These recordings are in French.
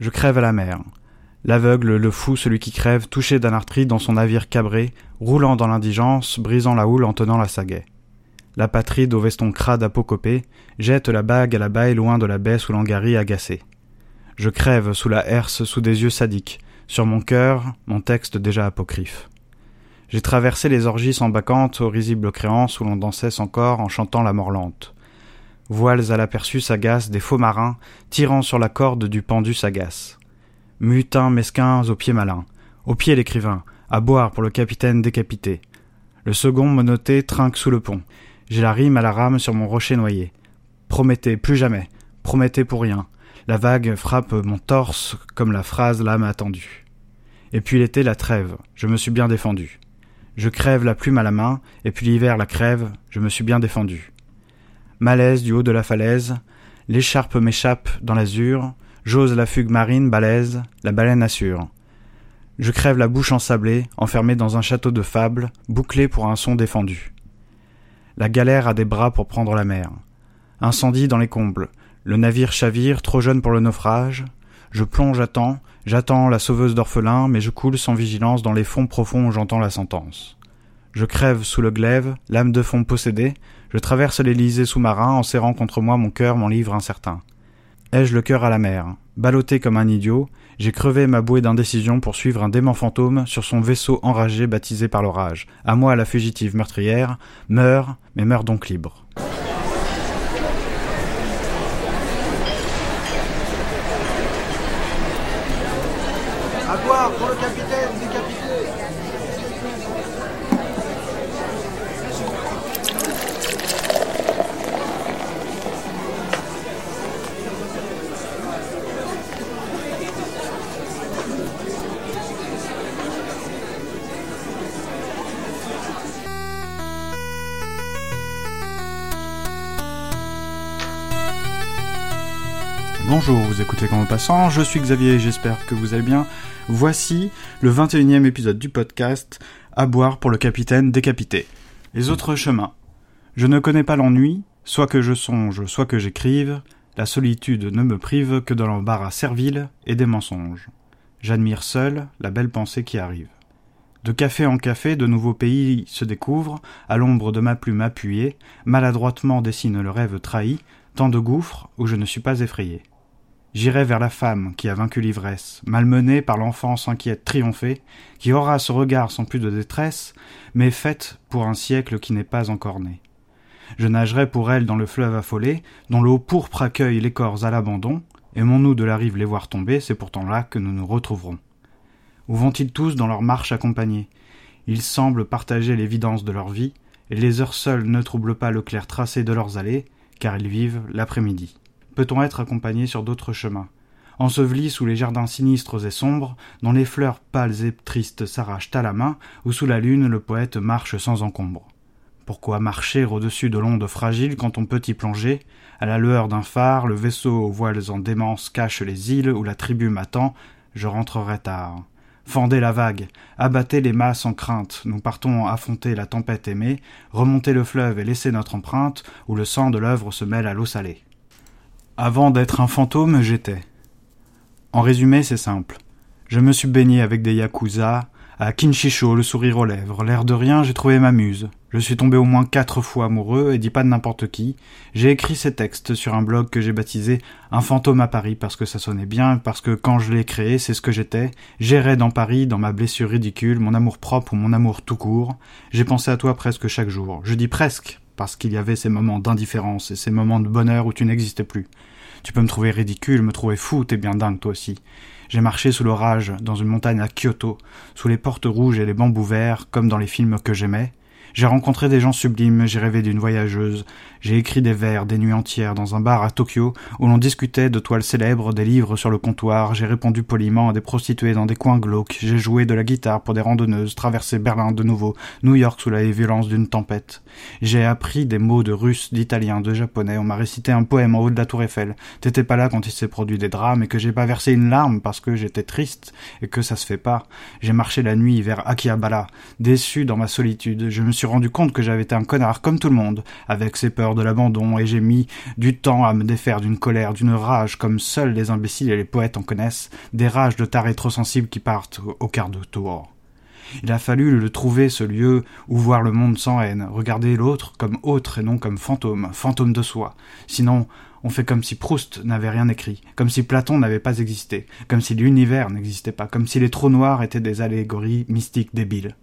Je crève à la mer. L'aveugle, le fou, celui qui crève, touché d'un arthrite dans son navire cabré, roulant dans l'indigence, brisant la houle en tenant la sagaie. La patrie au veston crade apocopé jette la bague à la baille loin de la baie sous l'angarie agacée. Je crève sous la herse, sous des yeux sadiques, sur mon cœur, mon texte déjà apocryphe. J'ai traversé les orgies sans bacchantes aux risibles créances où l'on dansait sans corps en chantant la mort lente. Voiles à l'aperçu sagace des faux marins, tirant sur la corde du pendu sagace. Mutins mesquins aux pieds malins, aux pieds l'écrivain, à boire pour le capitaine décapité. Le second monoté trinque sous le pont. J'ai la rime à la rame sur mon rocher noyé. Promettez, plus jamais. Promettez pour rien. La vague frappe mon torse comme la phrase l'âme attendue. Et puis l'été la trêve, je me suis bien défendu. Je crève la plume à la main, et puis l'hiver la crève, je me suis bien défendu. Malaise du haut de la falaise, l'écharpe m'échappe dans l'azur, j'ose la fugue marine balaise, la baleine assure. Je crève la bouche ensablée, enfermée dans un château de fable, bouclé pour un son défendu. La galère a des bras pour prendre la mer. Incendie dans les combles, le navire chavire, trop jeune pour le naufrage. Je plonge à temps, J'attends la sauveuse d'orphelins, mais je coule sans vigilance dans les fonds profonds où j'entends la sentence. Je crève sous le glaive, l'âme de fond possédée, je traverse l'Élysée sous-marin en serrant contre moi mon cœur, mon livre incertain. Ai-je le cœur à la mer Ballotté comme un idiot, j'ai crevé ma bouée d'indécision pour suivre un démon fantôme sur son vaisseau enragé baptisé par l'orage. À moi la fugitive meurtrière, meurs, mais meurs donc libre. pour le capitaine décapité Bonjour, vous écoutez Quand passant, je suis Xavier j'espère que vous allez bien. Voici le 21e épisode du podcast À boire pour le capitaine décapité. Les autres chemins. Je ne connais pas l'ennui, soit que je songe, soit que j'écrive, la solitude ne me prive que de l'embarras servile et des mensonges. J'admire seul la belle pensée qui arrive. De café en café, de nouveaux pays se découvrent, à l'ombre de ma plume appuyée, maladroitement dessine le rêve trahi, tant de gouffres où je ne suis pas effrayé. J'irai vers la femme qui a vaincu l'ivresse, malmenée par l'enfance inquiète triomphée, qui aura ce regard sans plus de détresse, mais faite pour un siècle qui n'est pas encore né. Je nagerai pour elle dans le fleuve affolé, dont l'eau pourpre accueille les corps à l'abandon, aimons-nous de la rive les voir tomber, c'est pourtant là que nous nous retrouverons. Où vont-ils tous dans leur marche accompagnée? Ils semblent partager l'évidence de leur vie, et les heures seules ne troublent pas le clair tracé de leurs allées, car ils vivent l'après-midi peut-on être accompagné sur d'autres chemins? Enseveli sous les jardins sinistres et sombres, dont les fleurs pâles et tristes s'arrachent à la main, ou sous la lune le poète marche sans encombre. Pourquoi marcher au-dessus de l'onde fragile quand on peut y plonger? À la lueur d'un phare, le vaisseau aux voiles en démence cache les îles où la tribu m'attend, je rentrerai tard. Fendez la vague, abattez les masses en crainte, nous partons affronter la tempête aimée, remonter le fleuve et laisser notre empreinte, où le sang de l'œuvre se mêle à l'eau salée. Avant d'être un fantôme, j'étais. En résumé, c'est simple. Je me suis baigné avec des yakuza, à Kinshicho, le sourire aux lèvres, l'air de rien, j'ai trouvé ma muse. Je suis tombé au moins quatre fois amoureux, et dis pas de n'importe qui. J'ai écrit ces textes sur un blog que j'ai baptisé Un fantôme à Paris parce que ça sonnait bien, parce que quand je l'ai créé, c'est ce que j'étais. J'errais dans Paris, dans ma blessure ridicule, mon amour propre ou mon amour tout court. J'ai pensé à toi presque chaque jour. Je dis presque, parce qu'il y avait ces moments d'indifférence et ces moments de bonheur où tu n'existais plus. Tu peux me trouver ridicule, me trouver fou, t'es bien dingue toi aussi. J'ai marché sous l'orage, dans une montagne à Kyoto, sous les portes rouges et les bambous verts, comme dans les films que j'aimais, j'ai rencontré des gens sublimes, j'ai rêvé d'une voyageuse, j'ai écrit des vers des nuits entières dans un bar à Tokyo où l'on discutait de toiles célèbres, des livres sur le comptoir, j'ai répondu poliment à des prostituées dans des coins glauques, j'ai joué de la guitare pour des randonneuses, traversé Berlin de nouveau, New York sous la violence d'une tempête. J'ai appris des mots de russe, d'italien, de japonais, on m'a récité un poème en haut de la tour Eiffel. T'étais pas là quand il s'est produit des drames et que j'ai pas versé une larme parce que j'étais triste et que ça se fait pas. J'ai marché la nuit vers Akihabara, déçu dans ma solitude, je me suis rendu compte que j'avais été un connard comme tout le monde, avec ses peurs de l'abandon, et j'ai mis du temps à me défaire d'une colère, d'une rage comme seuls les imbéciles et les poètes en connaissent, des rages de tarés trop sensibles qui partent au quart de tour. Il a fallu le trouver, ce lieu où voir le monde sans haine, regarder l'autre comme autre et non comme fantôme, fantôme de soi. Sinon, on fait comme si Proust n'avait rien écrit, comme si Platon n'avait pas existé, comme si l'univers n'existait pas, comme si les trous noirs étaient des allégories mystiques débiles.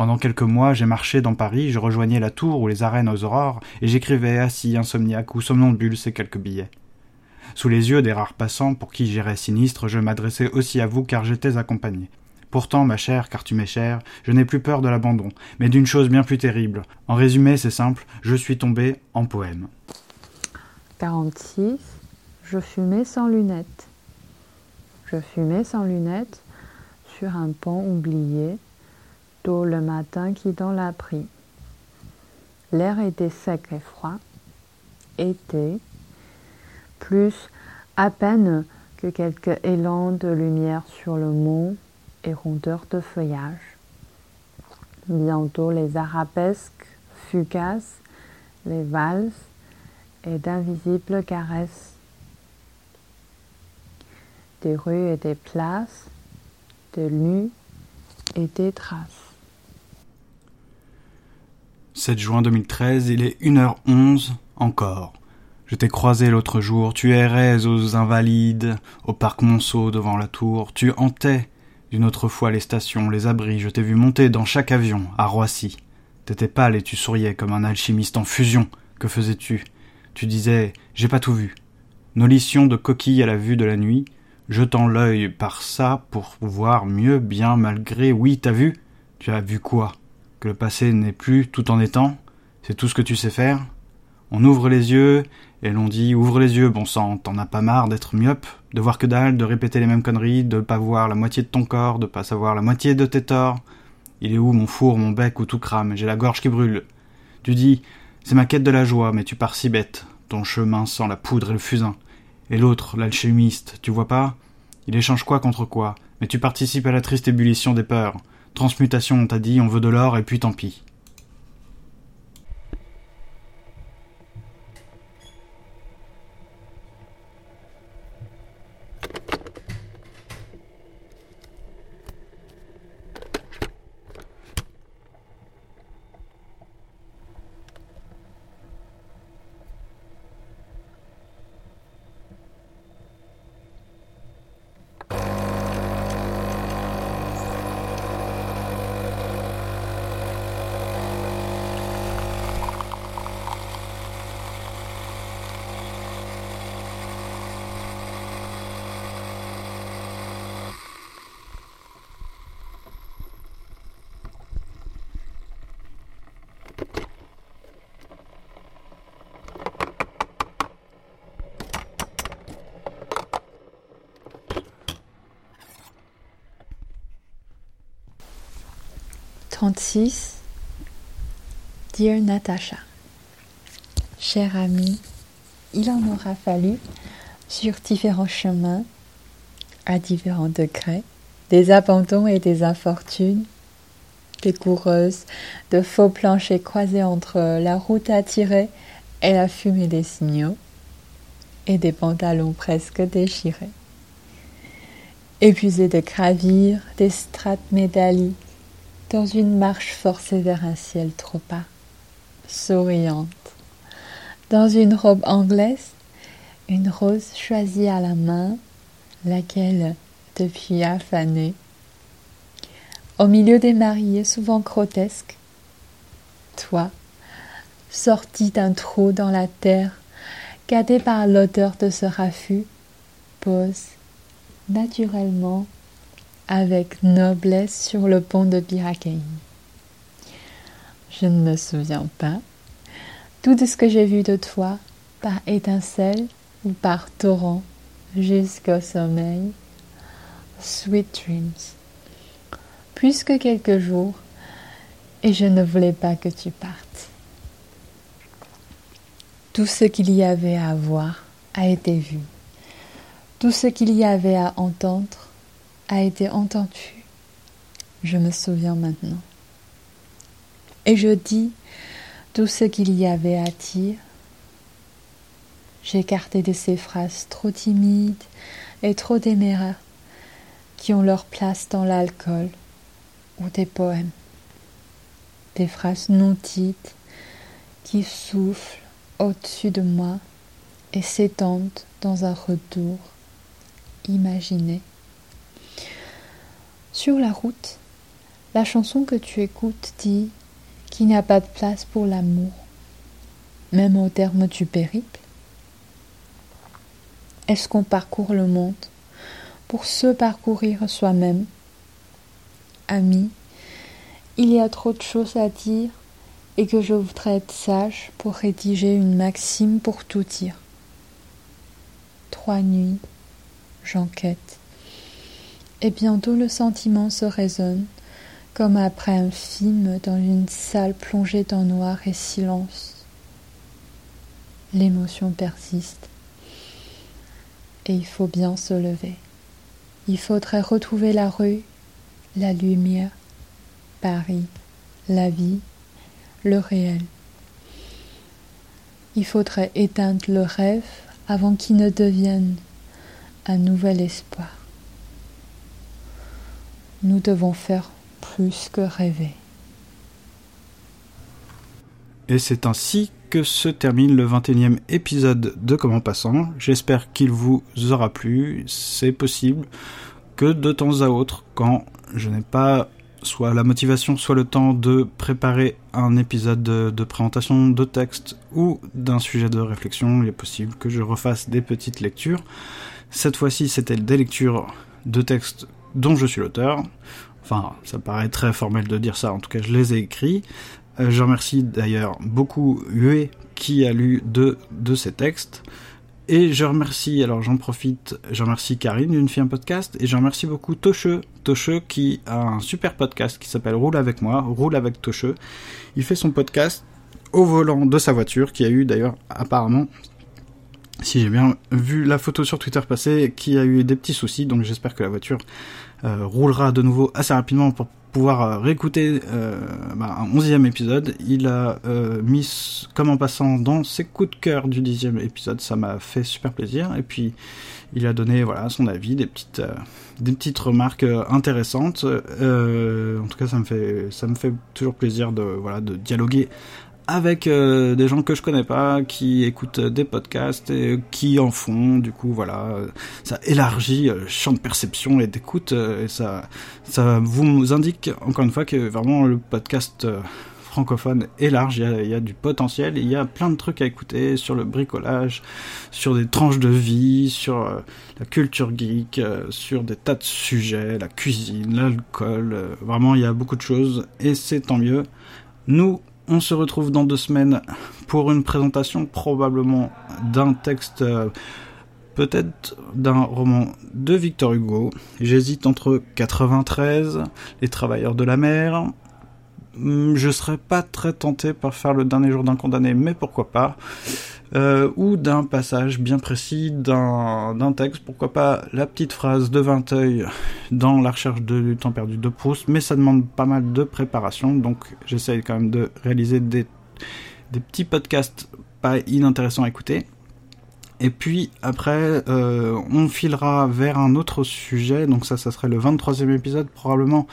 Pendant quelques mois, j'ai marché dans Paris, je rejoignais la tour ou les arènes aux aurores, et j'écrivais assis, insomniaque ou somnambule ces quelques billets. Sous les yeux des rares passants pour qui j'irais sinistre, je m'adressais aussi à vous car j'étais accompagné. Pourtant, ma chère, car tu m'es chère, je n'ai plus peur de l'abandon, mais d'une chose bien plus terrible. En résumé, c'est simple, je suis tombé en poème. 46. Je fumais sans lunettes. Je fumais sans lunettes sur un pont oublié, tôt le matin quittant la pris. L'air était sec et froid, été, plus à peine que quelques élans de lumière sur le mont et rondeurs de feuillage. Bientôt les arabesques fugaces, les valses et d'invisibles caresses. Des rues et des places, des nues et des traces. 7 juin 2013, il est 1h11 encore. Je t'ai croisé l'autre jour, tu errais aux Invalides, au parc Monceau devant la tour, tu hantais d'une autre fois les stations, les abris, je t'ai vu monter dans chaque avion, à Roissy. T'étais pâle et tu souriais comme un alchimiste en fusion. Que faisais-tu? Tu disais J'ai pas tout vu. Nolition de coquilles à la vue de la nuit, jetant l'œil par ça pour voir mieux, bien malgré. Oui, t'as vu? Tu as vu quoi? Que le passé n'est plus tout en étant C'est tout ce que tu sais faire On ouvre les yeux et l'on dit ouvre les yeux, bon sang, t'en as pas marre d'être myope, de voir que dalle, de répéter les mêmes conneries, de pas voir la moitié de ton corps, de pas savoir la moitié de tes torts. Il est où mon four, mon bec où tout crame, j'ai la gorge qui brûle. Tu dis c'est ma quête de la joie, mais tu pars si bête, ton chemin sans la poudre et le fusain. Et l'autre, l'alchimiste, tu vois pas? Il échange quoi contre quoi, mais tu participes à la triste ébullition des peurs. Transmutation, on t'a dit, on veut de l'or et puis tant pis. 36 Dear Natasha Chère amie, il en aura fallu sur différents chemins, à différents degrés, des abandons et des infortunes, des coureuses, de faux planchers croisés entre la route à tirer et la fumée des signaux, et des pantalons presque déchirés. Épuisés de gravir des strates médailles dans une marche forcée vers un ciel trop bas, souriante, dans une robe anglaise, une rose choisie à la main, laquelle depuis a fané. Au milieu des mariés souvent grotesques, toi, sorti d'un trou dans la terre, gâté par l'odeur de ce raffut, pose naturellement avec noblesse sur le pont de Birakeim. Je ne me souviens pas. Tout ce que j'ai vu de toi, par étincelle ou par torrent, jusqu'au sommeil. Sweet dreams. Plus que quelques jours, et je ne voulais pas que tu partes. Tout ce qu'il y avait à voir a été vu. Tout ce qu'il y avait à entendre a été entendu. Je me souviens maintenant. et je dis tout ce qu'il y avait à dire. J'écartais de ces phrases trop timides et trop téméraires qui ont leur place dans l'alcool ou des poèmes, des phrases non dites qui soufflent au-dessus de moi et s'étendent dans un retour imaginé. Sur la route, la chanson que tu écoutes dit qu'il n'y a pas de place pour l'amour, même au terme du périple. Est-ce qu'on parcourt le monde pour se parcourir soi-même? Ami, il y a trop de choses à dire et que je voudrais être sage pour rédiger une maxime pour tout dire. Trois nuits, j'enquête. Et bientôt le sentiment se résonne, comme après un film dans une salle plongée dans noir et silence. L'émotion persiste. Et il faut bien se lever. Il faudrait retrouver la rue, la lumière, Paris, la vie, le réel. Il faudrait éteindre le rêve avant qu'il ne devienne un nouvel espoir. Nous devons faire plus que rêver. Et c'est ainsi que se termine le 21e épisode de Comment Passant. J'espère qu'il vous aura plu. C'est possible que de temps à autre, quand je n'ai pas soit la motivation, soit le temps de préparer un épisode de, présentation de texte ou d'un sujet de réflexion, il est possible que je refasse des petites lectures. Cette fois-ci, c'était des lectures de textes dont je suis l'auteur. Enfin, ça paraît très formel de dire ça, en tout cas, je les ai écrits. Euh, je remercie d'ailleurs beaucoup Hue qui a lu deux de ces textes. Et je remercie, alors j'en profite, je remercie Karine d'une fille un podcast, et je remercie beaucoup Tocheux, Tocheux qui a un super podcast qui s'appelle Roule avec moi, Roule avec Tocheux. Il fait son podcast au volant de sa voiture, qui a eu d'ailleurs apparemment, si j'ai bien vu la photo sur Twitter passer, qui a eu des petits soucis, donc j'espère que la voiture euh, roulera de nouveau assez rapidement pour pouvoir euh, réécouter euh, bah, un onzième épisode. Il a euh, mis comme en passant dans ses coups de cœur du dixième épisode, ça m'a fait super plaisir. Et puis il a donné voilà son avis, des petites des petites remarques intéressantes. en tout cas, ça me fait ça me fait toujours plaisir de voilà de dialoguer avec euh, des gens que je connais pas, qui écoutent des podcasts et qui en font. Du coup, voilà, euh, ça élargit le champ de perception et d'écoute euh, et ça, ça vous indique encore une fois que vraiment le podcast francophone est large, il y, a, il y, a, du potentiel, il y a plein de trucs à écouter sur le bricolage, sur des tranches de vie, sur la culture geek, sur des tas de sujets, la cuisine, l'alcool, vraiment il y a beaucoup de choses et c'est tant mieux. Nous, on se retrouve dans deux semaines pour une présentation probablement d'un texte, euh, peut-être d'un roman de Victor Hugo. J'hésite entre 93, Les Travailleurs de la mer. Hmm, je serais pas très tenté par faire le dernier jour d'un condamné, mais pourquoi pas. Euh, ou d'un passage bien précis d'un texte, pourquoi pas la petite phrase de Vinteuil dans la recherche de, du temps perdu de Proust, mais ça demande pas mal de préparation, donc j'essaye quand même de réaliser des, des petits podcasts pas inintéressants à écouter. Et puis après, euh, on filera vers un autre sujet, donc ça, ça serait le 23e épisode probablement,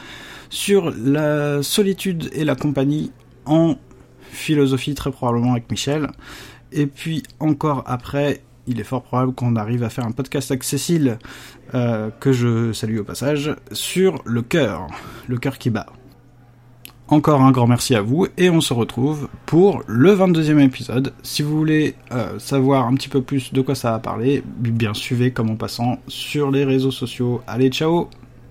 sur la solitude et la compagnie en philosophie très probablement avec Michel. Et puis encore après, il est fort probable qu'on arrive à faire un podcast avec Cécile, euh, que je salue au passage, sur le cœur, le cœur qui bat. Encore un grand merci à vous et on se retrouve pour le 22e épisode. Si vous voulez euh, savoir un petit peu plus de quoi ça va parler, bien suivez comme en passant sur les réseaux sociaux. Allez, ciao